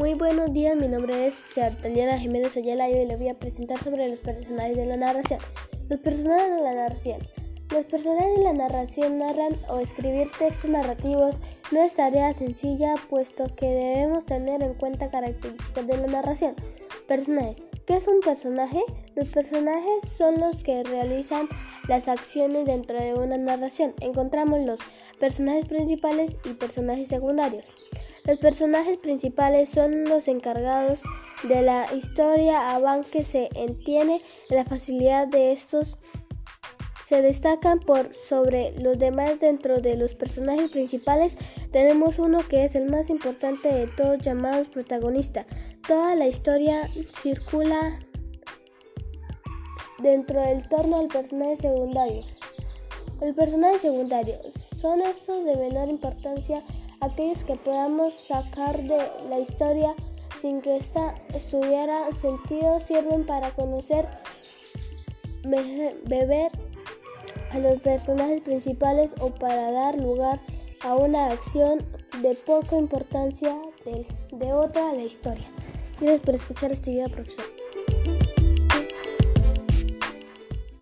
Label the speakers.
Speaker 1: Muy buenos días, mi nombre es Chartaliana Jiménez Ayala y hoy le voy a presentar sobre los personajes de la narración. Los personajes de la narración. Los personajes de la narración narran o escribir textos narrativos no es tarea sencilla, puesto que debemos tener en cuenta características de la narración. Personajes. ¿Qué es un personaje? Los personajes son los que realizan las acciones dentro de una narración. Encontramos los personajes principales y personajes secundarios. Los personajes principales son los encargados de la historia, aunque se entiende la facilidad de estos se destacan por sobre los demás dentro de los personajes principales. Tenemos uno que es el más importante de todos llamados protagonista. Toda la historia circula dentro del torno del personaje secundario. El personaje secundario son estos de menor importancia, aquellos que podamos sacar de la historia sin que ésta estuviera sentido, sirven para conocer, beber a los personajes principales o para dar lugar a una acción de poca importancia de, otra de la historia. Gracias por escuchar este video, profesor.